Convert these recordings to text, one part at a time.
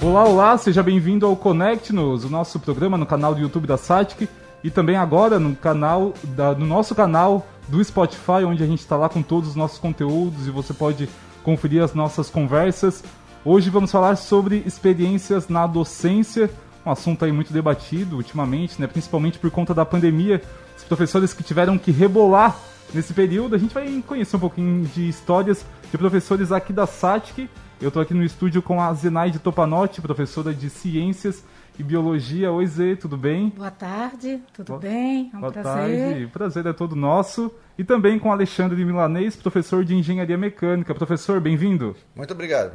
Olá, olá, seja bem-vindo ao Connect-nos, o nosso programa no canal do YouTube da Satic e também agora no canal da, no nosso canal do Spotify, onde a gente está lá com todos os nossos conteúdos e você pode conferir as nossas conversas. Hoje vamos falar sobre experiências na docência, um assunto aí muito debatido ultimamente, né, principalmente por conta da pandemia. Os professores que tiveram que rebolar nesse período, a gente vai conhecer um pouquinho de histórias de professores aqui da SATIC. Eu estou aqui no estúdio com a Zenaide Topanotti, professora de Ciências e Biologia. Oi, Zê, tudo bem? Boa tarde, tudo Boa, bem? É um Boa prazer. tarde, o prazer é todo nosso. E também com Alexandre Milanês, professor de Engenharia Mecânica. Professor, bem-vindo. Muito obrigado.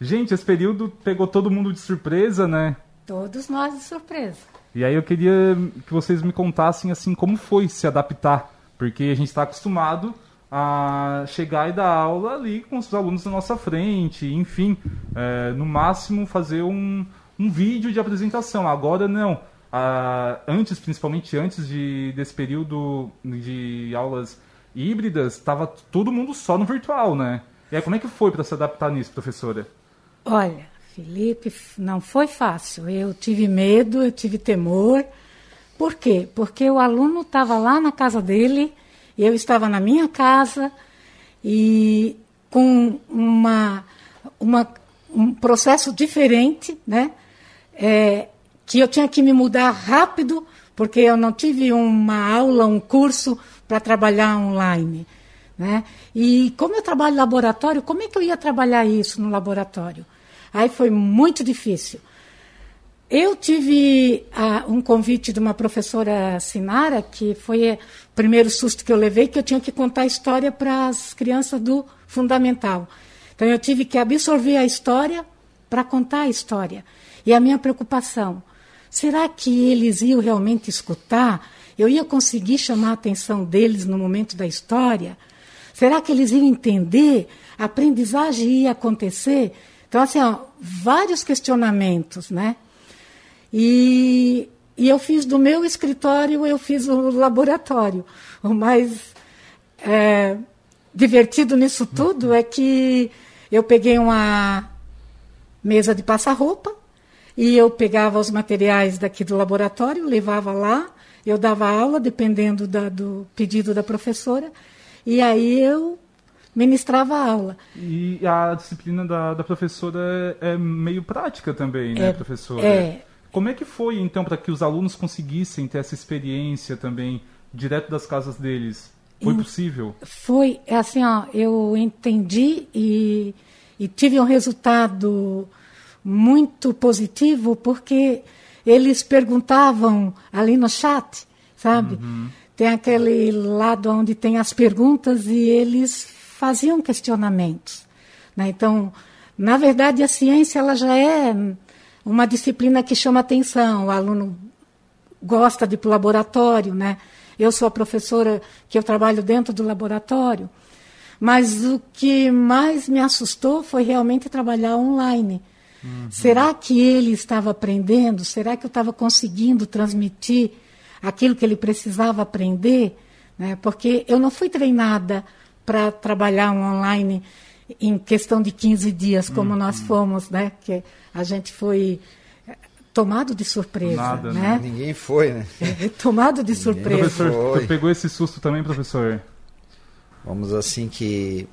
Gente, esse período pegou todo mundo de surpresa, né? Todos nós de surpresa. E aí eu queria que vocês me contassem assim como foi se adaptar, porque a gente está acostumado a chegar e dar aula ali com os alunos na nossa frente, enfim, é, no máximo fazer um, um vídeo de apresentação. Agora não. Ah, antes, principalmente antes de, desse período de aulas híbridas, estava todo mundo só no virtual, né? E aí, como é que foi para se adaptar nisso, professora? Olha, Felipe, não foi fácil. Eu tive medo, eu tive temor. Por quê? Porque o aluno estava lá na casa dele, eu estava na minha casa e com uma, uma um processo diferente, né? é, que eu tinha que me mudar rápido, porque eu não tive uma aula, um curso para trabalhar online. Né? E como eu trabalho laboratório, como é que eu ia trabalhar isso no laboratório? Aí foi muito difícil. Eu tive uh, um convite de uma professora Sinara, que foi primeiro susto que eu levei, que eu tinha que contar a história para as crianças do fundamental. Então eu tive que absorver a história para contar a história. E a minha preocupação, será que eles iam realmente escutar? Eu ia conseguir chamar a atenção deles no momento da história? Será que eles iam entender? A aprendizagem ia acontecer? Então, assim, ó, vários questionamentos, né? E, e eu fiz do meu escritório, eu fiz o laboratório. O mais é, divertido nisso tudo é que eu peguei uma mesa de passar-roupa, e eu pegava os materiais daqui do laboratório, levava lá, eu dava aula, dependendo da, do pedido da professora, e aí eu ministrava a aula. E a disciplina da, da professora é, é meio prática também, né, é, professora? É. Como é que foi, então, para que os alunos conseguissem ter essa experiência também, direto das casas deles? Foi possível? Foi, é assim, ó, eu entendi e, e tive um resultado muito positivo, porque eles perguntavam ali no chat, sabe? Uhum. Tem aquele lado onde tem as perguntas e eles faziam questionamentos. Né? Então, na verdade, a ciência ela já é uma disciplina que chama atenção. O aluno gosta de ir para o laboratório, né? Eu sou a professora que eu trabalho dentro do laboratório. Mas o que mais me assustou foi realmente trabalhar online. Uhum. Será que ele estava aprendendo? Será que eu estava conseguindo transmitir aquilo que ele precisava aprender? Né? Porque eu não fui treinada para trabalhar um online em questão de 15 dias, como uhum. nós fomos, né? Que a gente foi eh, tomado de surpresa, Nada, né? né? Ninguém foi, né? tomado de surpresa. Professor, pegou esse susto também, professor? Vamos assim que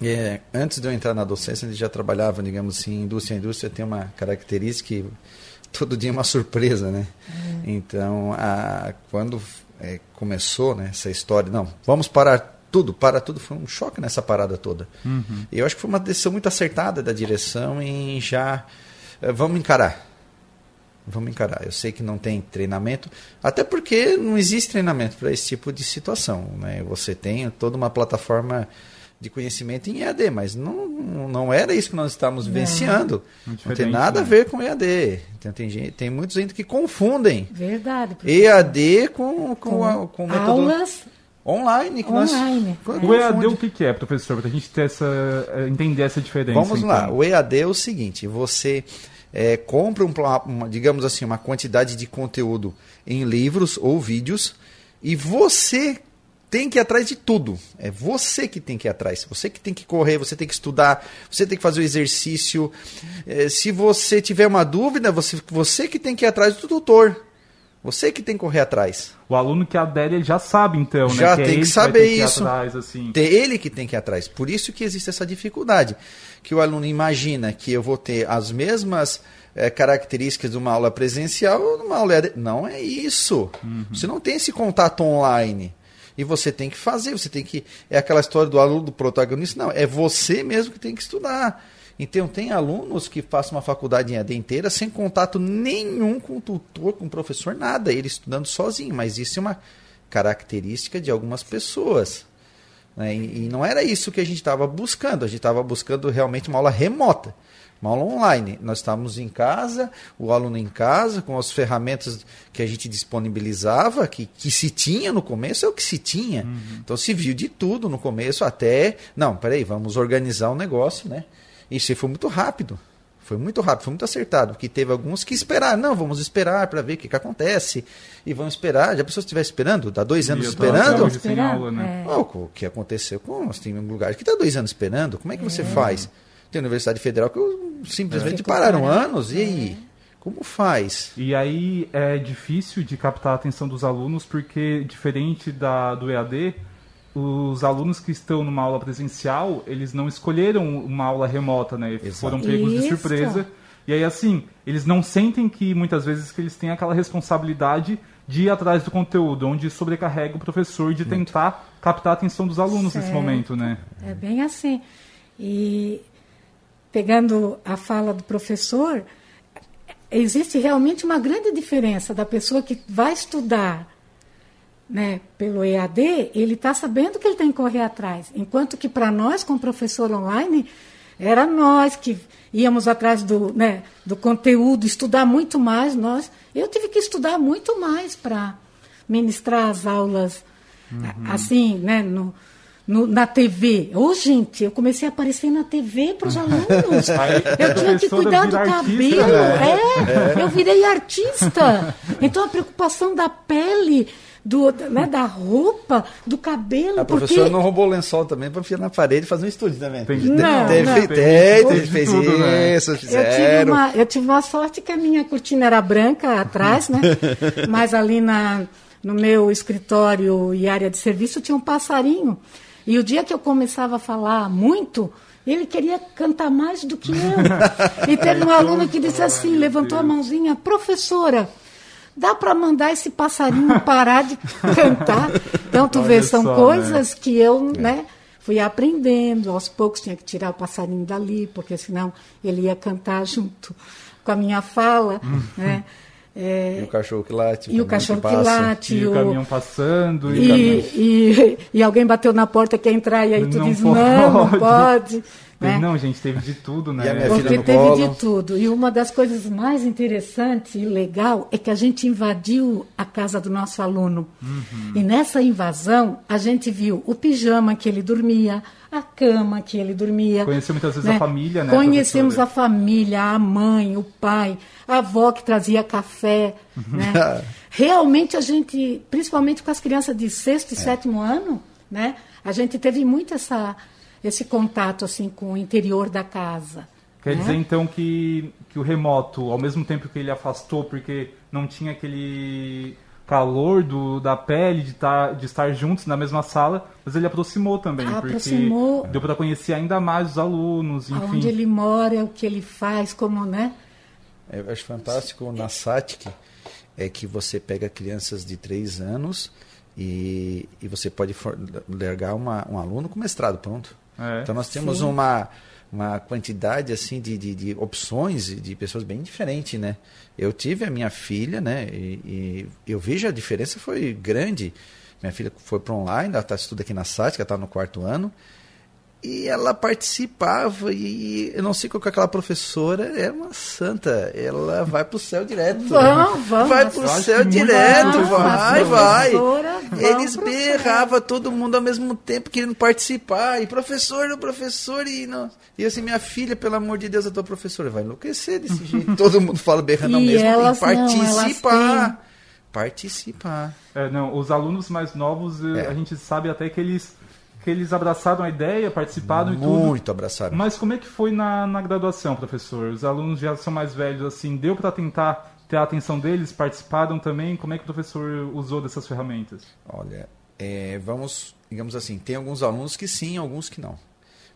é, antes de eu entrar na docência, ele já trabalhava, digamos assim, indústria. A indústria tem uma característica que todo dia é uma surpresa, né? É. Então, a, quando é, começou né, essa história, não, vamos parar tudo, para tudo, foi um choque nessa parada toda. Uhum. Eu acho que foi uma decisão muito acertada da direção em já, é, vamos encarar. Vamos encarar. Eu sei que não tem treinamento, até porque não existe treinamento para esse tipo de situação. Né? Você tem toda uma plataforma de conhecimento em EAD, mas não, não era isso que nós estávamos vivenciando. Não tem nada né? a ver com EAD. Então, tem, gente, tem muitos ainda que confundem Verdade, EAD com, com, com, a, com aulas online. Que online. Nós, o EAD o que, é, professor, para a gente ter essa, eh, entender essa diferença? Vamos então. lá. O EAD é o seguinte, você... É, compra um, uma, digamos assim uma quantidade de conteúdo em livros ou vídeos e você tem que ir atrás de tudo. É você que tem que ir atrás. Você que tem que correr, você tem que estudar, você tem que fazer o exercício. É, se você tiver uma dúvida, você, você que tem que ir atrás do tutor. Você que tem que correr atrás. O aluno que adere ele já sabe, então, já né? tem que, que saber que isso. Atrás, assim. Ele que tem que ir atrás. Por isso que existe essa dificuldade. Que o aluno imagina que eu vou ter as mesmas é, características de uma aula presencial ou numa aula. Não é isso. Uhum. Você não tem esse contato online. E você tem que fazer, você tem que. É aquela história do aluno do protagonista. Não, é você mesmo que tem que estudar. Então, tem alunos que passam uma faculdade em AD inteira sem contato nenhum com o tutor, com o professor, nada. Ele estudando sozinho. Mas isso é uma característica de algumas pessoas. Né? E, e não era isso que a gente estava buscando. A gente estava buscando realmente uma aula remota uma aula online. Nós estávamos em casa, o aluno em casa, com as ferramentas que a gente disponibilizava, que, que se tinha no começo, é o que se tinha. Uhum. Então se viu de tudo no começo até. Não, peraí, vamos organizar o um negócio, né? Isso foi muito rápido. Foi muito rápido, foi muito acertado, porque teve alguns que esperaram. Não, vamos esperar para ver o que, que acontece. E vamos esperar. Já a pessoa estiver esperando? Dá dois anos esperando? Aula, né? é. oh, o que aconteceu com nós? Tem um lugar que está dois anos esperando. Como é que é. você faz? Tem a Universidade Federal que simplesmente é. pararam anos. E aí? É. Como faz? E aí é difícil de captar a atenção dos alunos, porque diferente da, do EAD, os alunos que estão numa aula presencial, eles não escolheram uma aula remota, né? Exato. Foram pegos Isso. de surpresa. E aí, assim, eles não sentem que muitas vezes que eles têm aquela responsabilidade de ir atrás do conteúdo, onde sobrecarrega o professor de tentar captar a atenção dos alunos certo. nesse momento, né? É bem assim. E pegando a fala do professor, existe realmente uma grande diferença da pessoa que vai estudar né, pelo EAD, ele está sabendo que ele tem que correr atrás. Enquanto que para nós, com o professor online, era nós que íamos atrás do, né, do conteúdo, estudar muito mais. Nós, eu tive que estudar muito mais para ministrar as aulas uhum. assim, né, no, no, na TV. Ô, oh, gente, eu comecei a aparecer na TV para os alunos. eu tinha que cuidar do cabelo. Artista, né? é, é, eu virei artista. Então a preocupação da pele. Do, né, da roupa, do cabelo. A professora porque... não roubou o lençol também para enfiar na parede e fazer um estúdio também. Tem, não, teve, não. Teve, teve, fez tudo, né? isso, né? fizeram. Eu tive, uma, eu tive uma sorte que a minha cortina era branca atrás, né? Mas ali na, no meu escritório e área de serviço tinha um passarinho. E o dia que eu começava a falar muito, ele queria cantar mais do que eu. E teve um aluno que disse assim, levantou a mãozinha, professora, dá para mandar esse passarinho parar de cantar? Então, tu Olha vê, são só, coisas né? que eu, é. né, fui aprendendo. Aos poucos tinha que tirar o passarinho dali, porque senão ele ia cantar junto com a minha fala, né? É, e o cachorro que late. E o cachorro que, que late. E o, o caminhão passando. E, e, e, e, alguém bateu na porta, quer entrar, e aí tu não diz, pode. não, não pode. Né? Não, gente, teve de tudo, né? Porque teve colo. de tudo. E uma das coisas mais interessantes e legal é que a gente invadiu a casa do nosso aluno. Uhum. E nessa invasão, a gente viu o pijama que ele dormia, a cama que ele dormia. Conheceu muitas vezes né? a família, né? Conhecemos professora? a família, a mãe, o pai, a avó que trazia café, né? Realmente a gente, principalmente com as crianças de sexto e é. sétimo ano, né? A gente teve muito essa esse contato assim com o interior da casa. Quer né? dizer então que, que o remoto, ao mesmo tempo que ele afastou porque não tinha aquele calor do, da pele de, tá, de estar juntos na mesma sala, mas ele aproximou também, aproximou, porque deu para conhecer ainda mais os alunos, enfim. Onde ele mora, o que ele faz, como, né? Eu acho fantástico na SATIC é que você pega crianças de 3 anos e, e você pode largar uma, um aluno com mestrado, pronto. É, então nós temos uma, uma quantidade assim de, de, de, opções de pessoas bem diferentes, né? Eu tive a minha filha, né? E, e eu vejo a diferença foi grande. Minha filha foi para online, ela está estudando aqui na SAT, ela está no quarto ano e ela participava e eu não sei qual que é aquela professora é uma santa. Ela vai pro céu direto. Vamos, vamos. vai pro céu direto vai vai. eles berravam todo mundo ao mesmo tempo querendo participar. E professor o professor e não. E assim minha filha pelo amor de Deus a tua professora. Vai enlouquecer desse jeito. Todo mundo fala berrando ao mesmo tempo. participar. Participar. É, não, os alunos mais novos, eh, É. a gente sabe até que eles, que eles abraçaram a ideia, participaram e tudo. Muito abraçado. Mas como é que foi na, na graduação, professor? Os alunos já são mais velhos, assim, deu para tentar ter a atenção deles? Participaram também? Como é que o professor usou dessas ferramentas? Olha, é, vamos, digamos assim, tem alguns alunos que sim, alguns que não.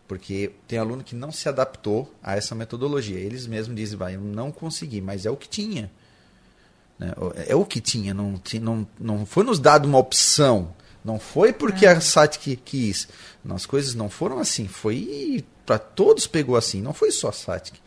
Porque tem aluno que não se adaptou a essa metodologia. Eles mesmos dizem, vai, eu não consegui, mas é o que tinha. Né? É o que tinha, não, não, não foi nos dado uma opção. Não foi porque a SATIC quis. As coisas não foram assim. Foi para todos pegou assim. Não foi só a SATIC.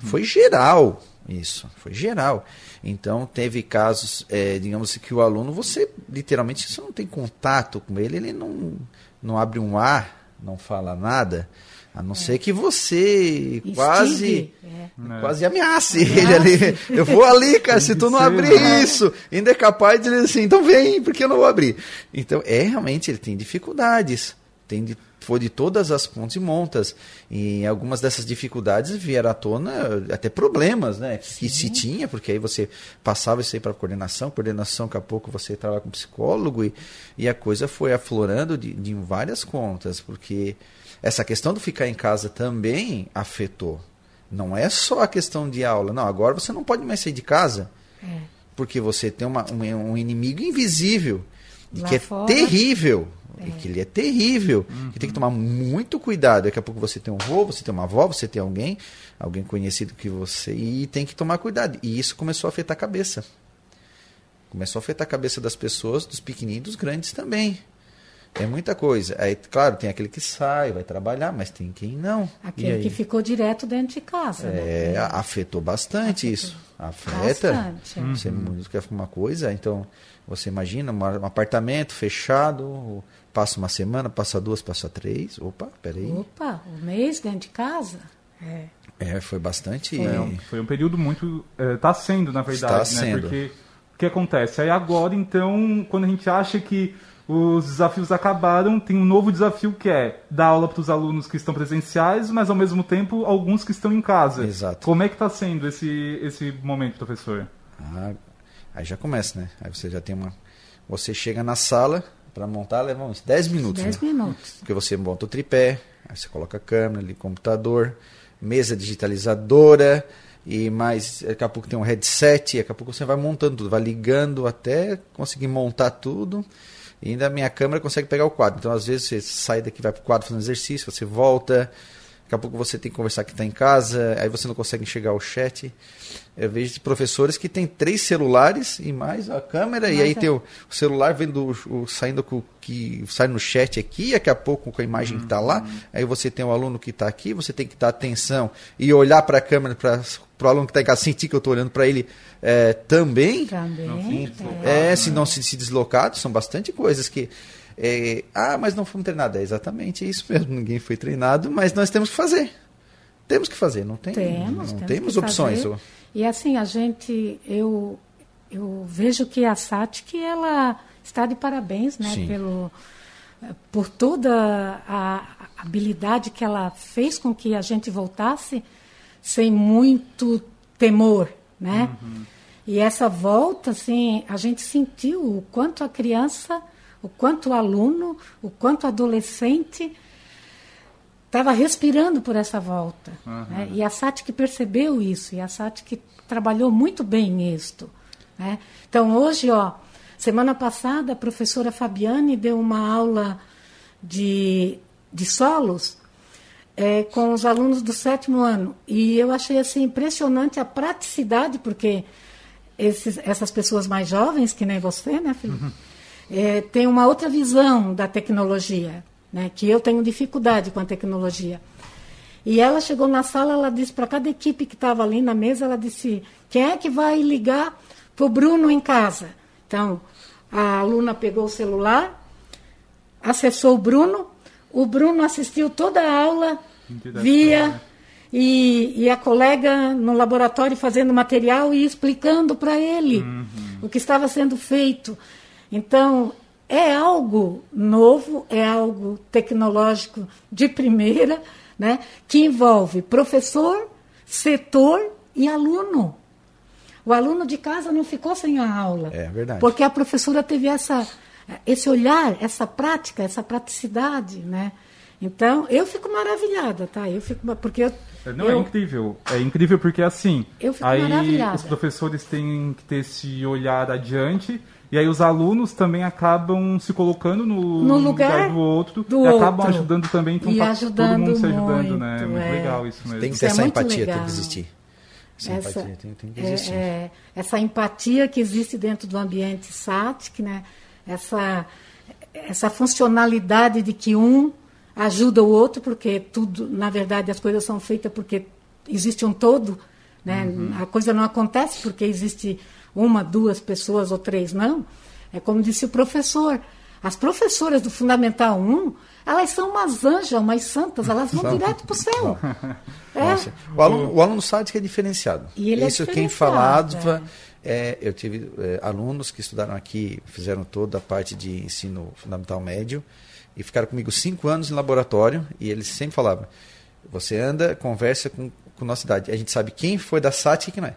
Foi geral isso. Foi geral. Então teve casos, é, digamos assim, que o aluno, você literalmente, você não tem contato com ele, ele não, não abre um ar, não fala nada. A não ser que você quase é. É. quase ameace ele ali. Eu vou ali, cara, se tu não abrir isso. Ainda é capaz de dizer assim, então vem, porque eu não vou abrir. Então, é realmente, ele tem dificuldades. Tem de, foi de todas as pontas e montas. E algumas dessas dificuldades vieram à tona até problemas, né? Que se tinha, porque aí você passava isso aí para coordenação, coordenação, daqui a pouco você trabalha com psicólogo, e, e a coisa foi aflorando de, de várias contas, porque essa questão do ficar em casa também afetou. Não é só a questão de aula. Não, agora você não pode mais sair de casa É. porque você tem uma, um, um inimigo invisível e Lá que é fora. terrível. E que ele é terrível. Que tem que tomar muito cuidado. Daqui a pouco você tem um avô, você tem uma avó, você tem alguém, alguém conhecido que você, e tem que tomar cuidado. E isso começou a afetar a cabeça. Começou a afetar a cabeça das pessoas, dos pequeninos e dos grandes também. É muita coisa. Aí, claro, tem aquele que sai, vai trabalhar, mas tem quem não. E Aquele aí? que ficou direto dentro de casa. É, né? afetou bastante isso. Afeta. Bastante, é. Você muito quer uma coisa, então você imagina um apartamento fechado, passa uma semana, passa duas, passa três. Opa, peraí. Opa, o mês dentro de casa? É. É, foi bastante. É, um- foi um período muito. Está sendo, na verdade, Está né? sendo. Porque o que acontece? Aí agora, então, quando a gente acha que os desafios acabaram, tem um novo desafio que é dar aula para os alunos que estão presenciais, mas ao mesmo tempo alguns que estão em casa. Exato. Como é que está sendo esse, esse momento, professor? Ah, aí já começa, né? Aí você já tem uma. Você chega na sala para montar, leva uns 10 minutos. Dez né? minutos. Porque você monta o tripé, aí você coloca a câmera ali, computador, mesa digitalizadora, e mais, daqui a pouco tem um headset, daqui a pouco você vai montando tudo, vai ligando até conseguir montar tudo. E ainda a minha câmera consegue pegar o quadro. Então, às vezes, você sai daqui, vai para o quadro fazendo exercício, você volta. Daqui a pouco você tem que conversar que está em casa, aí você não consegue enxergar o chat. Eu vejo professores que têm três celulares e mais a câmera, e Mais aí a- tem o, o celular vendo o, o- saindo com o que sai no chat aqui, daqui a pouco com a imagem que está lá. Aí você tem o aluno que está aqui, você tem que dar atenção e olhar para a câmera para o aluno que está em casa, sentir que eu estou olhando para ele é, também. Também. É, se não se, se deslocado, são bastante coisas que. É, ah, mas não fomos treinados. É exatamente isso mesmo. Ninguém foi treinado, mas nós temos que fazer. Temos que fazer, não tem. Temos, não temos temos opções. fazer. E assim, a gente, eu, eu vejo que a SATIC, ela está de parabéns, né? Sim. Pelo, eh, por toda a habilidade que ela fez com que a gente voltasse sem muito temor, né? E essa volta, assim, a gente sentiu o quanto a criança, o quanto o aluno, o quanto o adolescente estava respirando por essa volta. né? E a SATIC percebeu isso, e a SATIC trabalhou muito bem nisto. né? Então, hoje, ó, semana passada, a professora Fabiane deu uma aula de, de solos é, com os alunos do sétimo ano. E eu achei assim, impressionante a praticidade, porque esses, essas pessoas mais jovens, que nem você, né, Felipe? É, tem uma outra visão da tecnologia, né, que eu tenho dificuldade com a tecnologia. E ela chegou na sala, ela disse para cada equipe que estava ali na mesa, ela disse: quem é que vai ligar para o Bruno em casa? Então, a aluna pegou o celular, acessou o Bruno, o Bruno assistiu toda a aula, via, e, e a colega no laboratório fazendo material e explicando para ele Uhum. o que estava sendo feito. Então, é algo novo, é algo tecnológico de primeira, né, que envolve professor, setor e aluno. O aluno de casa não ficou sem a aula. É verdade. Porque a professora teve essa, esse olhar, essa prática, essa praticidade, né? Então, eu fico maravilhada, tá? Eu fico porque eu, não, é eu, é incrível. É incrível porque assim, eu fico aí maravilhada. os professores têm que ter esse olhar adiante e aí os alunos também acabam se colocando no, no lugar, lugar, do outro do e outro. acabam ajudando também, então e tá ajudando todo mundo se ajudando, muito, né? É muito é. legal isso mesmo. Tem que ter é essa muito empatia, legal. tem que existir. Essa, essa, empatia tem, tem que é, existir. é, essa empatia que existe dentro do ambiente SATIC, né? essa, essa funcionalidade de que um ajuda o outro, porque tudo, na verdade, as coisas são feitas porque existe um todo, né? Uhum. A coisa não acontece porque existe uma, duas pessoas ou três, não. É como disse o professor. As professoras do Fundamental 1, elas são umas anjas, umas santas, elas vão direto para o céu. É. Nossa. O aluno, o aluno sádico é diferenciado. E ele é Isso quem diferenciado, falava, é, eu tive é, alunos que estudaram aqui, fizeram toda a parte de ensino fundamental médio e ficaram comigo cinco anos em laboratório e eles sempre falavam, você anda, conversa com, com nossa idade, a gente sabe quem foi da SATIC e quem não é.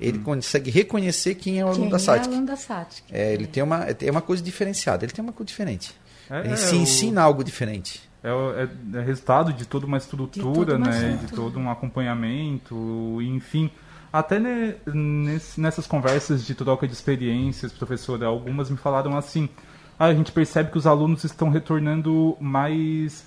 Ele consegue reconhecer quem é o aluno Quem da é SATIC. aluno da SATIC. É, ele tem uma, é uma coisa diferenciada, ele tem uma coisa diferente. É, ele é, se o- ensina algo diferente. É, o- é- é resultado de toda uma estrutura, uma né? De estrutura. todo um acompanhamento, enfim. Até ne- nesse- nessas conversas de troca de experiências, professora, algumas me falaram assim: ah, a gente percebe que os alunos estão retornando mais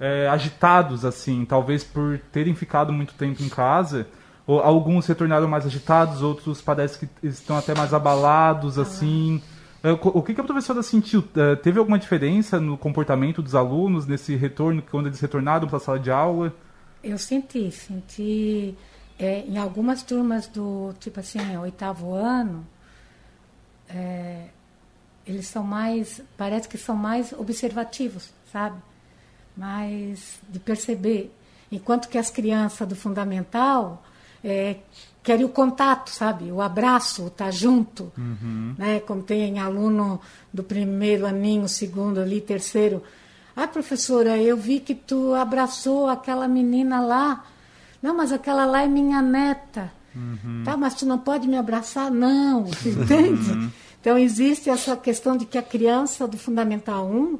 é, agitados, assim, talvez por terem ficado muito tempo em casa. Alguns retornaram mais agitados, outros parece que estão até mais abalados, assim. É, O que a professora sentiu? É, Teve alguma diferença no comportamento dos alunos nesse retorno, quando eles retornaram para a sala de aula? Eu senti, senti é, em algumas turmas do tipo assim, oitavo ano, é, eles são mais, parece que são mais observativos, sabe? Mais de perceber. Enquanto que as crianças do fundamental é, querem o contato, sabe? O abraço, o estar junto. Né? Como tem aluno do primeiro aninho, segundo ali, terceiro. Ah, professora, eu vi que tu abraçou aquela menina lá. Não, mas aquela lá é minha neta. Tá, mas tu não pode me abraçar? Não, entende? Então existe essa questão de que a criança do Fundamental 1,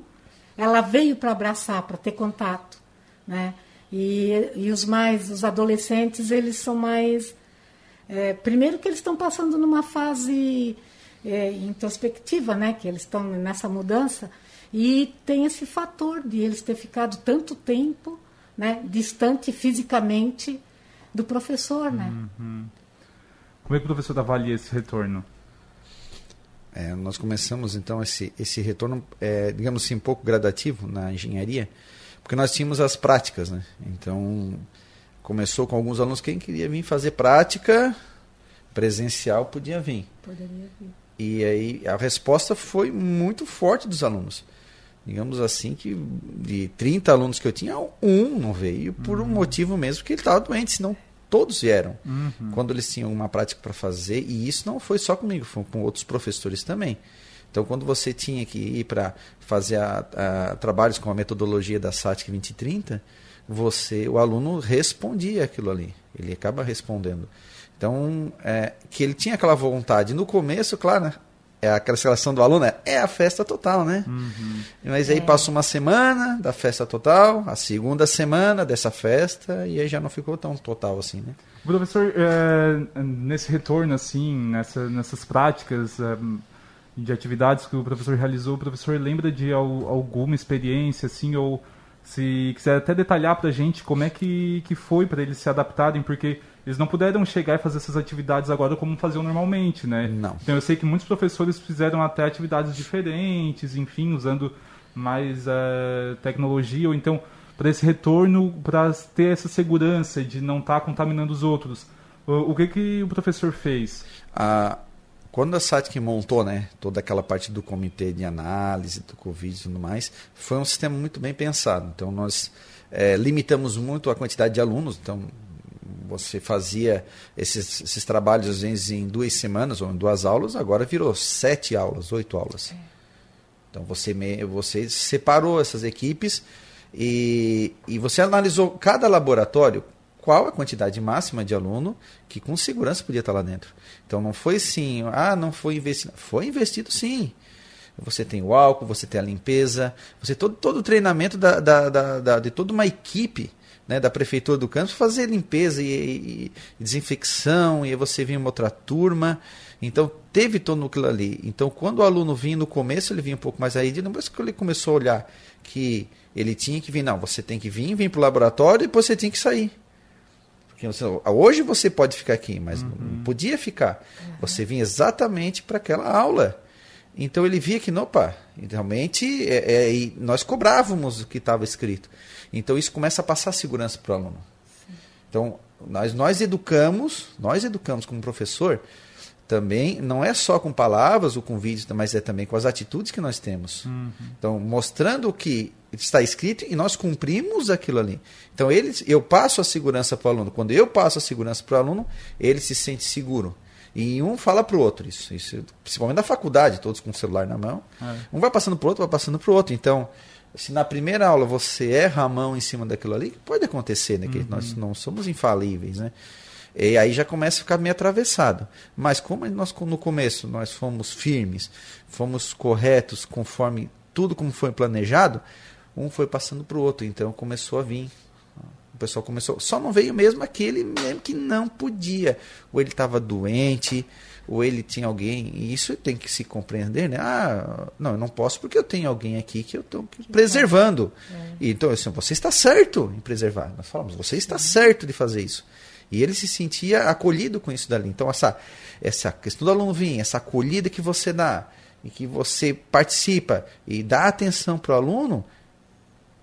ela veio para abraçar, para ter contato, né? E, e os mais, os adolescentes, eles são mais é, primeiro que eles estão passando numa fase é, introspectiva, né? Que eles estão nessa mudança e tem esse fator de eles ter ficado tanto tempo, né? Distante fisicamente do professor, né? Como é que o professor avalia esse retorno? É, nós começamos então esse, esse retorno, é, digamos assim, um pouco gradativo na engenharia, porque nós tínhamos as práticas, né? Então começou com alguns alunos quem queria vir fazer prática presencial podia vir. Poderia vir. E aí a resposta foi muito forte dos alunos. Digamos assim que de 30 alunos que eu tinha, um não veio por um motivo mesmo que ele estava doente, senão todos vieram. Quando eles tinham uma prática para fazer, e isso não foi só comigo, foi com outros professores também. Então, quando você tinha que ir para fazer a, a- trabalhos com a metodologia da SATIC 2030, você, o aluno respondia aquilo ali. Ele acaba respondendo. Então, é, que ele tinha aquela vontade. No começo, claro, né? É aquela escalação do aluno, é, é a festa total, né? Mas aí passou uma semana da festa total, a segunda semana dessa festa, e aí já não ficou tão total assim, né? Professor, é, nesse retorno, assim, nessa, nessas práticas é, de atividades que o professor realizou, o professor lembra de al- alguma experiência, assim, ou se quiser até detalhar para a gente como é que, que foi para eles se adaptarem, porque eles não puderam chegar e fazer essas atividades agora como faziam normalmente, né? Não. Então eu sei que muitos professores fizeram até atividades diferentes, enfim, usando mais eh, tecnologia, ou então para esse retorno, para ter essa segurança de não estar contaminando os outros. O, o que, que o professor fez? A, quando a SATIC montou né, toda aquela parte do comitê de análise do Covid e tudo mais, foi um sistema muito bem pensado. Então, nós eh, limitamos muito a quantidade de alunos. Então, você fazia esses, esses trabalhos, às vezes, em duas semanas ou em duas aulas, agora virou sete aulas, oito aulas. Então, você, me, você separou essas equipes e, e você analisou cada laboratório qual a quantidade máxima de aluno que com segurança podia estar lá dentro. Então não foi assim, ah, não foi investido. Foi investido sim. Você tem o álcool, você tem a limpeza, você todo, todo o treinamento da, da, da, da de toda uma equipe né, da prefeitura do campus fazer limpeza e, e, e desinfecção, e aí você vinha uma outra turma. Então teve todo aquilo ali. Então quando o aluno vinha no começo, ele vinha um pouco mais aí, depois que ele começou a olhar que ele tinha que vir, não, você tem que vir, vir para o laboratório e depois você tinha que sair. Hoje você pode ficar aqui, mas uhum. não podia ficar. Uhum. Você vinha exatamente para aquela aula. Então ele via que, opa, realmente é, é, nós cobrávamos o que estava escrito. Então isso começa a passar segurança para o aluno. Sim. Então nós, nós educamos, nós educamos como professor, também não é só com palavras ou com vídeos, mas é também com as atitudes que nós temos. Uhum. Então, mostrando o que está escrito e nós cumprimos aquilo ali. Então, ele, eu passo a segurança para o aluno. Quando eu passo a segurança para o aluno, ele se sente seguro. E um fala para o outro, isso, isso, principalmente na faculdade, todos com o celular na mão. É. Um vai passando para o outro, vai passando para o outro. Então, se na primeira aula você erra a mão em cima daquilo ali, pode acontecer, né? Que uhum. nós não somos infalíveis, né? E aí já começa a ficar meio atravessado. Mas como nós no começo nós fomos firmes, fomos corretos conforme tudo como foi planejado, um foi passando para o outro. Então começou a vir. O pessoal começou. Só não veio mesmo aquele mesmo que não podia. Ou ele estava doente, ou ele tinha alguém. E isso tem que se compreender, né? Ah, não, eu não posso porque eu tenho alguém aqui que eu estou preservando. É. Então, assim, você está certo em preservar. Nós falamos, você está certo de fazer isso. E ele se sentia acolhido com isso dali. Então, essa, essa questão do aluno vir, essa acolhida que você dá, e que você participa e dá atenção para o aluno,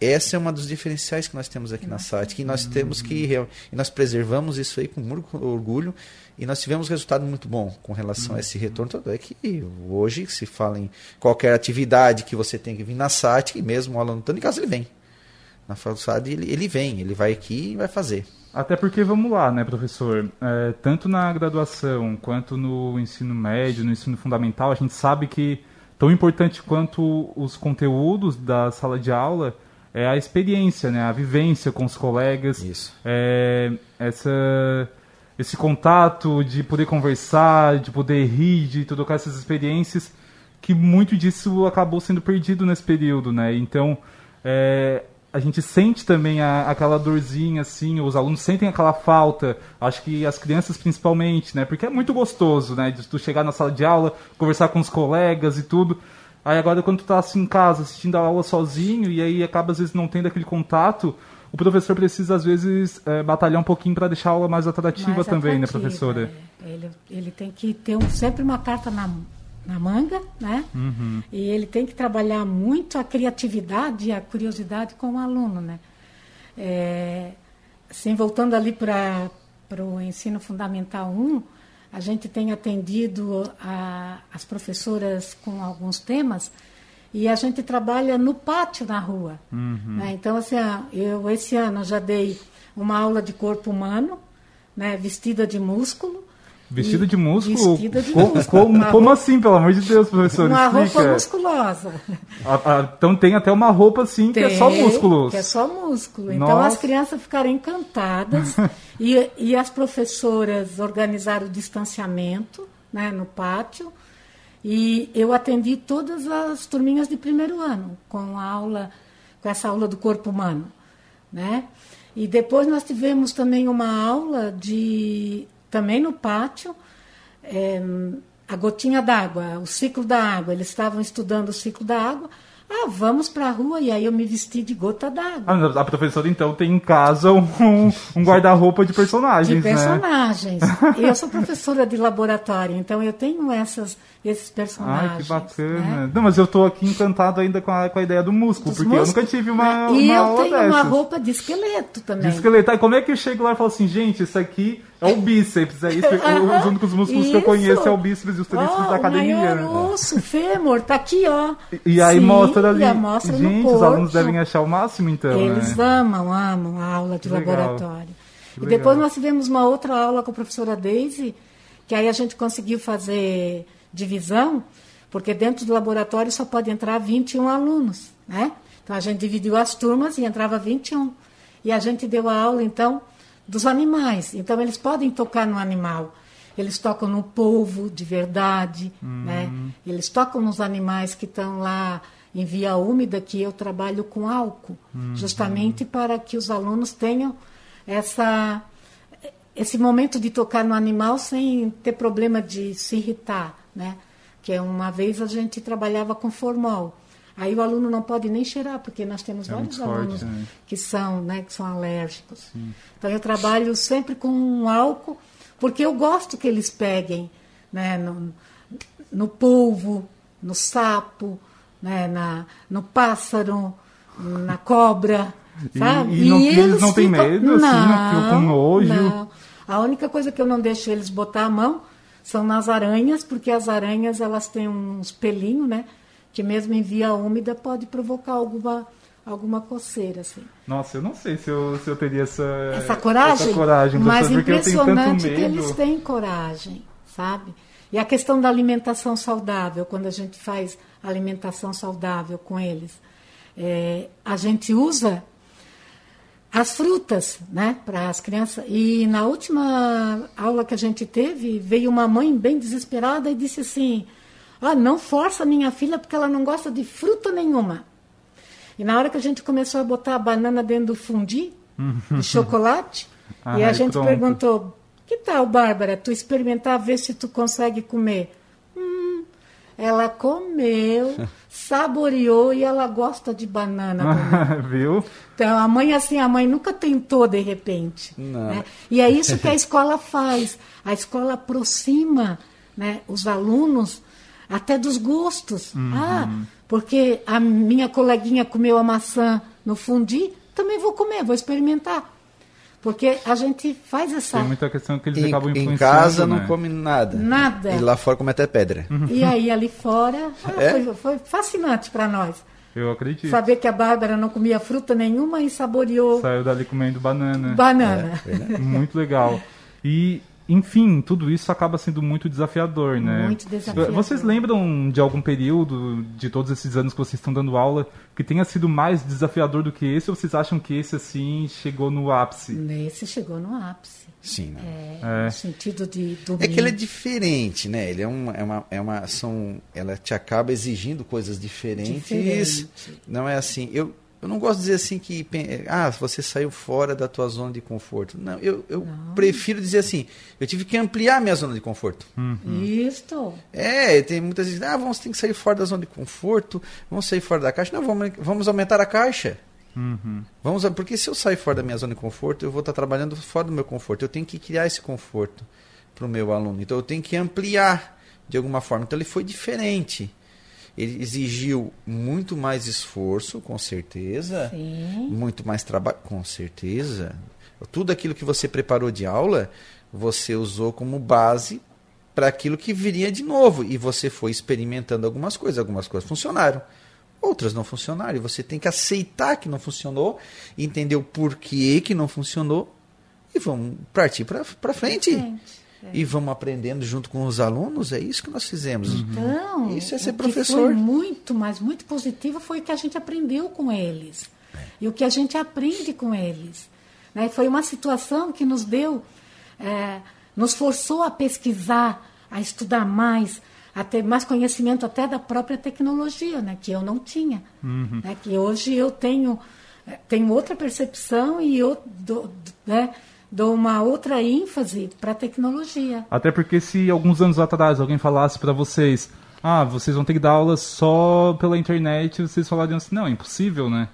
essa é uma dos diferenciais que nós temos aqui na SAT, que nós temos que e nós preservamos isso aí com muito orgulho e nós tivemos resultado muito bom com relação a esse retorno. Tanto é que hoje se fala em qualquer atividade que você tem que vir na SAT, e mesmo o aluno estando em casa, ele vem. Na faculdade ele, ele vem, ele vai aqui e vai fazer. Até porque, vamos lá, né, professor? É, tanto na graduação quanto no ensino médio, no ensino fundamental, a gente sabe que tão importante quanto os conteúdos da sala de aula é a experiência, né, a vivência com os colegas. Isso. É, essa, esse contato de poder conversar, de poder rir, de trocar essas experiências, que muito disso acabou sendo perdido nesse período, né? Então, é, a gente sente também a, aquela dorzinha, assim, os alunos sentem aquela falta, acho que as crianças principalmente, né? Porque é muito gostoso, né? De tu chegar na sala de aula, conversar com os colegas e tudo. Aí agora quando tu tá assim em casa, assistindo a aula sozinho, e aí acaba às vezes não tendo aquele contato, o professor precisa às vezes é, batalhar um pouquinho para deixar a aula mais atrativa mais também, né, atrativa, né, professora? É. Ele, ele tem que ter um, sempre uma carta na mão na manga, né? Uhum. E ele tem que trabalhar muito a criatividade e a curiosidade com o aluno, né? É, assim, voltando ali para o ensino fundamental 1, a gente tem atendido a, as professoras com alguns temas e a gente trabalha no pátio na rua. Uhum. Né? Então, assim, eu esse ano já dei uma aula de corpo humano, né, vestida de músculo, Vestida de músculo? Vestida de músculo. Como, como assim, pelo amor de Deus, professor? Uma Explica. roupa musculosa. então tem até uma roupa assim tem, que é só músculos. Que é só músculo. Então Nossa. as crianças ficaram encantadas e, e as professoras organizaram o distanciamento né, no pátio. E eu atendi todas as turminhas de primeiro ano com a aula, com essa aula do corpo humano, né? E depois nós tivemos também uma aula de também no pátio, é, a gotinha d'água, o ciclo da água. Eles estavam estudando o ciclo da água. Ah, vamos para a rua. E aí eu me vesti de gota d'água. Ah, a professora, então, tem em casa um, um guarda-roupa de personagens, De né? personagens. Né? eu sou professora de laboratório, então eu tenho essas, esses personagens. Ai, que bacana. Né? Não, mas eu estou aqui encantado ainda com a, com a ideia do músculo, Dos porque músculos. eu nunca tive uma, E uma eu tenho dessas. uma roupa de esqueleto também. De esqueleto. Aí como é que eu chego lá e falo assim, gente, isso aqui é o bíceps, é isso. Os únicos músculos isso. que eu conheço é o bíceps e os tríceps oh, da academia. O maior osso, fêmur, tá aqui, ó. E, e aí Sim, mostra ali. Mostra Gente, os alunos devem achar o máximo, então. Eles né? amam, amam a aula de laboratório. E depois nós tivemos uma outra aula com a professora Daisy, que aí a gente conseguiu fazer divisão, porque dentro do laboratório só pode entrar 21 alunos, né? Então a gente dividiu as turmas e entrava 21. E a gente deu a aula, então, dos animais. Então eles podem tocar no animal. Eles tocam no polvo de verdade, né? Eles tocam nos animais que estão lá em via úmida, que eu trabalho com álcool, justamente para que os alunos tenham essa esse momento de tocar no animal sem ter problema de se irritar, né? Que é uma vez a gente trabalhava com formol. Aí o aluno não pode nem cheirar, porque nós temos É vários forte, alunos né? que são, né, que são alérgicos. Então eu trabalho sempre com um álcool, porque eu gosto que eles peguem, né, no, no polvo, no sapo, né, na, no pássaro, na cobra, E- sabe? e não- eles não têm medo, assim, não ficam com nojo? não. A única coisa que eu não deixo eles botar a mão são nas aranhas, porque as aranhas elas têm uns pelinhos, né? Que mesmo em via úmida pode provocar alguma, alguma coceira, assim. Nossa, eu não sei se eu, se eu teria essa, Essa coragem, essa coragem mas professor, impressionante que eles têm coragem, sabe? E a questão da alimentação saudável, quando a gente faz alimentação saudável com eles, é, a gente usa as frutas, né, para as crianças. E na última aula que a gente teve, veio uma mãe bem desesperada e disse assim: "Ah, não força minha filha porque ela não gosta de fruta nenhuma". E na hora que a gente começou a botar a banana dentro do fundi de chocolate, e a gente pronto. perguntou: "Que tal, Bárbara, tu experimentar ver se tu consegue comer?" Hum, ela comeu, saboreou e ela gosta de banana. Viu? Então, a mãe, assim, a mãe nunca tentou de repente. Né? E é isso que a escola faz. A escola aproxima né, os alunos até dos gostos. Ah, porque a minha coleguinha comeu a maçã no fundi, também vou comer, vou experimentar. Porque a gente faz essa. Tem muita questão que eles Em, acabam em influenciando, casa não né? come nada. Nada. E lá fora come até pedra. E aí ali fora ah, É? foi, foi fascinante para nós. Eu acredito. Saber que a Bárbara não comia fruta nenhuma e saboreou Saiu dali comendo banana. banana. Muito legal. E, enfim, tudo isso acaba sendo muito desafiador, né? Muito desafiador. Vocês lembram de algum período, de todos esses anos que vocês estão dando aula, que tenha sido mais desafiador do que esse? Ou vocês acham que esse, assim, chegou no ápice? Nesse chegou no ápice. Sim, né? É, É. No sentido de dormir. É que ele é diferente, né? Ele é uma, é uma, é uma são, ela te acaba exigindo coisas diferentes. Diferente. Não é assim. Eu, eu não gosto de dizer assim que ah, você saiu fora da tua zona de conforto. Não, eu, eu prefiro dizer assim, eu tive que ampliar minha zona de conforto. Isto. É, tem muitas vezes, ah, vamos ter que sair fora da zona de conforto, vamos sair fora da caixa. Não, vamos, vamos aumentar a caixa. Uhum. Vamos, porque se eu sair fora da minha zona de conforto, eu vou estar trabalhando fora do meu conforto. Eu tenho que criar esse conforto para o meu aluno. Então eu tenho que ampliar de alguma forma. Então ele foi diferente. Ele exigiu muito mais esforço, com certeza. Sim. Muito mais trabalho, com certeza. Tudo aquilo que você preparou de aula, você usou como base para aquilo que viria de novo. E você foi experimentando algumas coisas. Algumas coisas funcionaram, outras não funcionaram. E você tem que aceitar que não funcionou, entender o porquê que não funcionou e vamos partir para frente. Gente, E vamos aprendendo junto com os alunos. É isso que nós fizemos. Então, Isso é ser o que professor. foi muito, mas muito positivo foi o que a gente aprendeu com eles. E o que a gente aprende com eles. Né? Foi uma situação que nos deu, é, nos forçou a pesquisar, a estudar mais, a ter mais conhecimento até da própria tecnologia, né? que eu não tinha. Né? Que hoje eu tenho, é, tenho outra percepção e eu dou, né? Dou uma outra ênfase para a tecnologia. Até porque se alguns anos atrás alguém falasse pra vocês, ah, vocês vão ter que dar aula só pela internet, vocês falariam assim, não, é impossível, né?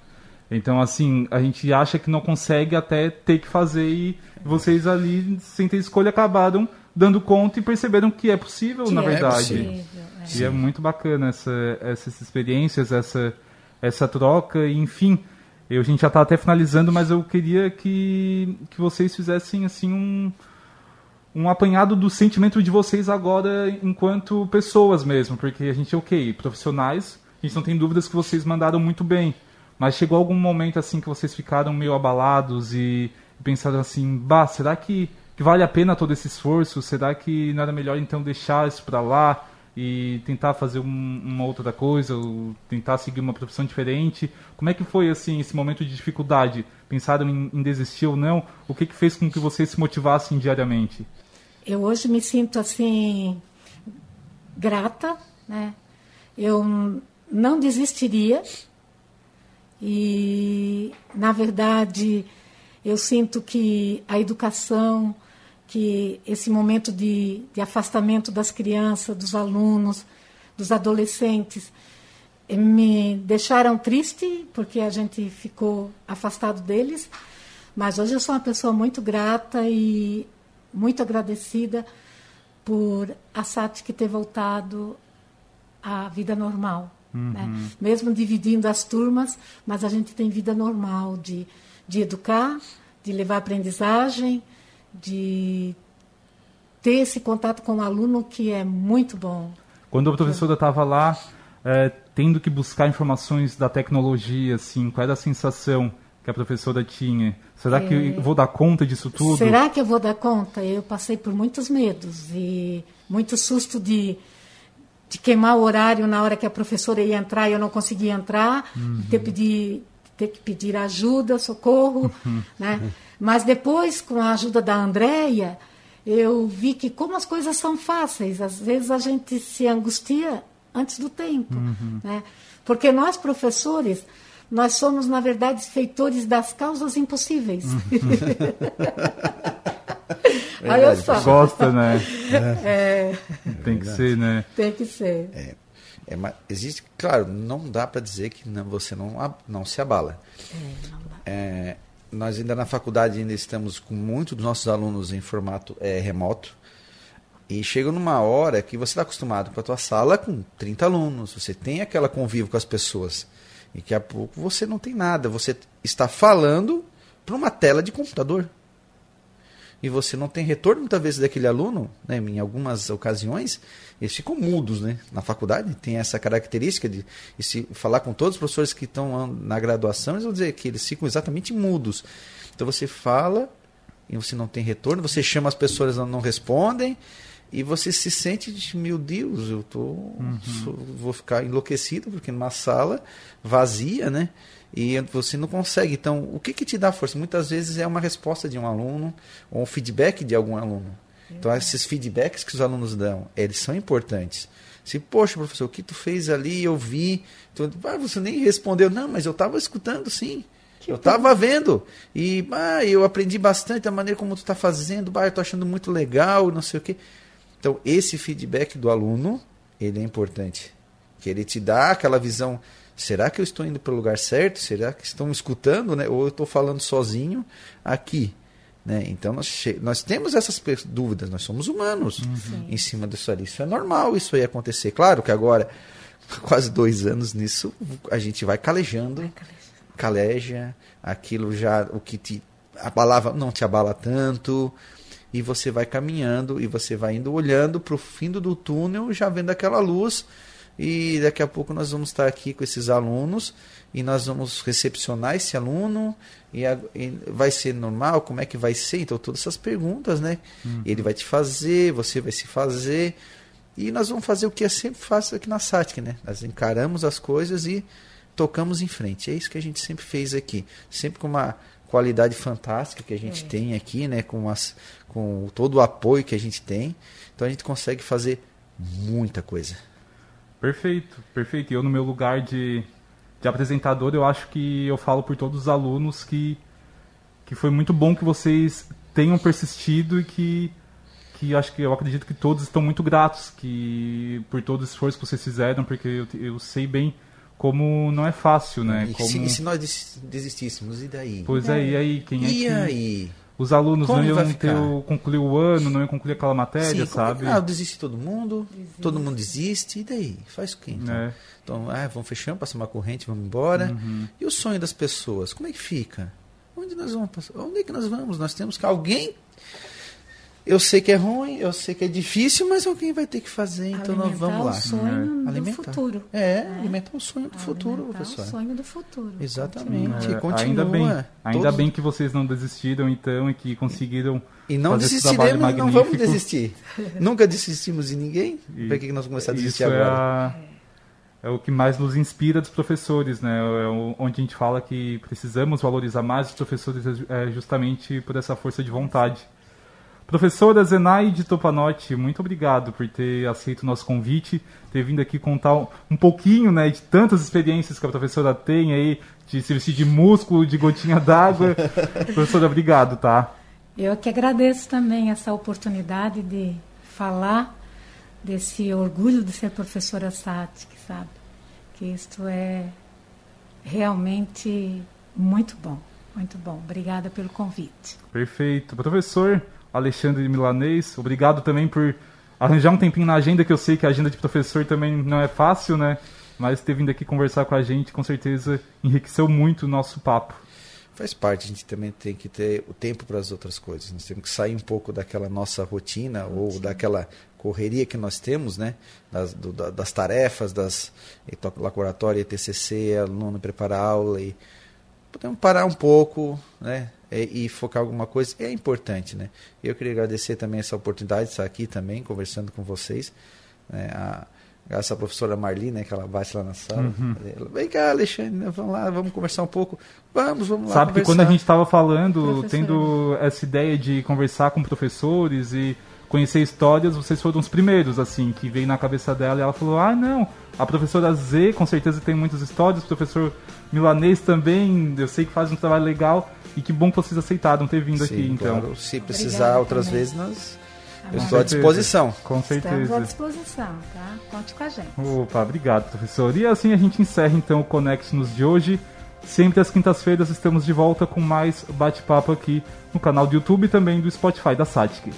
Então, assim, a gente acha que não consegue até ter que fazer e vocês ali, sem ter escolha, acabaram dando conta e perceberam que é possível, Que na é verdade. possível, é. E é muito bacana essa, essas experiências, essa, essa troca, enfim. Eu, a gente já está até finalizando, mas eu queria que, que vocês fizessem assim um, um apanhado do sentimento de vocês agora enquanto pessoas mesmo, porque a gente, ok, profissionais, a gente não tem dúvidas que vocês mandaram muito bem, mas chegou algum momento assim que vocês ficaram meio abalados e pensaram assim, bah, será que, que vale a pena todo esse esforço? Será que não era melhor então deixar isso para lá e tentar fazer um, uma outra coisa, ou tentar seguir uma profissão diferente. Como é que foi assim esse momento de dificuldade? Pensaram em, em desistir ou não? O que que fez com que vocês se motivassem diariamente? Eu hoje me sinto assim grata, né? Eu não desistiria e na verdade eu sinto que a educação que esse momento de, de afastamento das crianças, dos alunos, dos adolescentes, eh, me deixaram triste porque a gente ficou afastado deles, mas hoje eu sou uma pessoa muito grata e muito agradecida por a SATIC ter voltado à vida normal. Uhum. Né? Mesmo dividindo as turmas, mas a gente tem vida normal de, de educar, de levar aprendizagem, de ter esse contato com o aluno que é muito bom. Quando a professora estava lá, é, tendo que buscar informações da tecnologia, assim, qual era a sensação que a professora tinha? Será é... que eu vou dar conta disso tudo? Será que eu vou dar conta? Eu passei por muitos medos e muito susto de, de queimar o horário na hora que a professora ia entrar e eu não conseguia entrar, uhum. ter, pedir, ter que pedir ajuda, socorro, uhum. né? Mas depois, com a ajuda da Andréia, eu vi que como as coisas são fáceis, às vezes a gente se angustia antes do tempo. Uhum. Né? Porque nós, professores, nós somos, na verdade, feitores das causas impossíveis. Uhum. Olha só. Gosta, né? É. Tem que ser, né? Tem que ser. É. É, mas existe, claro, não dá para dizer que não, você não, não se abala. É, não dá. É, nós ainda na faculdade ainda estamos com muitos dos nossos alunos em formato é, remoto. E chega numa hora que você está acostumado com a tua sala com 30 alunos, você tem aquela convívio com as pessoas. E daqui a pouco você não tem nada, você está falando para uma tela de computador e você não tem retorno muitas vezes daquele aluno, né, em algumas ocasiões, eles ficam mudos, né? Na faculdade tem essa característica de se falar com todos os professores que estão na graduação, eles vão dizer que eles ficam exatamente mudos. Então você fala e você não tem retorno, você chama as pessoas não respondem e você se sente de, meu Deus, eu tô uhum. sou, vou ficar enlouquecido porque numa sala vazia, né? e você não consegue. Então, o que, que te dá força? Muitas vezes é uma resposta de um aluno ou um feedback de algum aluno. Então, esses feedbacks que os alunos dão, eles são importantes. Se, poxa, professor, o que tu fez ali, eu vi. Tu, ah, você nem respondeu. Não, mas eu estava escutando, sim. Que eu estava vendo. E ah, eu aprendi bastante da maneira como tu está fazendo. Ah, eu estou achando muito legal, não sei o quê. Então, esse feedback do aluno, ele é importante. Que ele te dá aquela visão será que eu estou indo para o lugar certo? Será que estão me escutando? Né? Ou eu estou falando sozinho aqui? Né? Então nós, nós temos essas dúvidas, nós somos humanos uhum. em cima disso ali. Isso é normal isso aí acontecer. Claro que agora, quase dois anos nisso, a gente vai calejando, vai caleja, aquilo já, o que te abalava, não te abala tanto, e você vai caminhando e você vai indo olhando para o fim do túnel, já vendo aquela luz e daqui a pouco nós vamos estar aqui com esses alunos e nós vamos recepcionar esse aluno e, a, e vai ser normal, como é que vai ser? Então todas essas perguntas, né? Uhum. Ele vai te fazer, você vai se fazer e nós vamos fazer o que eu sempre faço aqui na SATIC, né? Nós encaramos as coisas e tocamos em frente. É isso que a gente sempre fez aqui, sempre com uma qualidade fantástica que a gente é. tem aqui, né? Com, as, com todo o apoio que a gente tem, então a gente consegue fazer muita coisa. Perfeito, perfeito. E eu, no meu lugar de, de apresentador, eu acho que eu falo por todos os alunos que, que foi muito bom que vocês tenham persistido e que, que acho que eu acredito que todos estão muito gratos que por todo o esforço que vocês fizeram, porque eu, eu sei bem como não é fácil, né? E, como... se, e se nós desistíssemos, e daí? Pois é, e aí? Quem é e que... aí? os alunos Como não iam ter o, concluir o ano, não iam concluir aquela matéria, Sim, sabe? Ah, desiste todo mundo, desiste. todo mundo desiste, e daí? Faz o quê então? É. Então, ah, vamos fechando, passar uma corrente, vamos embora. Uhum. E o sonho das pessoas, como é que fica? Onde nós vamos passar? Onde é que nós vamos? Nós temos que alguém eu sei que é ruim, eu sei que é difícil, mas alguém vai ter que fazer, então nós vamos lá. o sonho do Alimentar. futuro. É, né? alimentar o sonho do futuro, Alimentar professor. o sonho do futuro. Exatamente. É, continua. ainda bem, ainda Todos- bem que vocês não desistiram então e que conseguiram E não fazer esse desistiremos, não magnífico. vamos desistir. Nunca desistimos de ninguém. E Por que, que nós vamos começar a desistir Isso é, agora? a- é o que mais nos inspira dos professores, né? É onde a gente fala que precisamos valorizar mais os professores é justamente por essa força de vontade. Professora Zenaide Topanotti, muito obrigado por ter aceito o nosso convite, ter vindo aqui contar um, um pouquinho, né, de tantas experiências que a professora tem aí, de se vestir de músculo, de gotinha d'água. professora, obrigado, tá? Eu que agradeço também essa oportunidade de falar desse orgulho de ser professora Satic, sabe? Que isto é realmente muito bom, muito bom. Obrigada pelo convite. Perfeito. Professor Alexandre Milanês, obrigado também por arranjar um tempinho na agenda, que eu sei que a agenda de professor também não é fácil, né? Mas ter vindo aqui conversar com a gente, com certeza enriqueceu muito o nosso papo. Faz parte, a gente também tem que ter o tempo para as outras coisas. Nós temos que sair um pouco daquela nossa rotina ou daquela correria que nós temos, né? Das, do- da- das tarefas, das laboratório, TCC, aluno prepara aula e podemos parar um pouco, né? E, e focar em alguma coisa é importante, né? Eu queria agradecer também essa oportunidade de estar aqui também conversando com vocês, né? A, à professora Marli, né? Que ela bate lá na sala. Ela, Vem cá, Alexandre, né, vamos lá, vamos conversar um pouco. Vamos, vamos lá. Sabe que quando a conversar. gente estava falando, Professora. tendo essa ideia de conversar com professores e conhecer histórias, vocês foram os primeiros, assim, que veio na cabeça dela e ela falou: ah, não, a professora Z com certeza tem muitas histórias, o professor Milanês também, eu sei que faz um trabalho legal e que bom que vocês aceitaram ter vindo aqui, Sim, então. claro. Se precisar Obrigada outras também. vezes, nós, Tá eu estou à certeza. disposição. Com Estamos à certeza. disposição, tá? Conte com a gente. Opa, obrigado, professor. E assim a gente encerra então o Connect Nos de hoje. Sempre às quintas-feiras estamos de volta com mais bate-papo aqui no canal do YouTube e também do Spotify da Satic.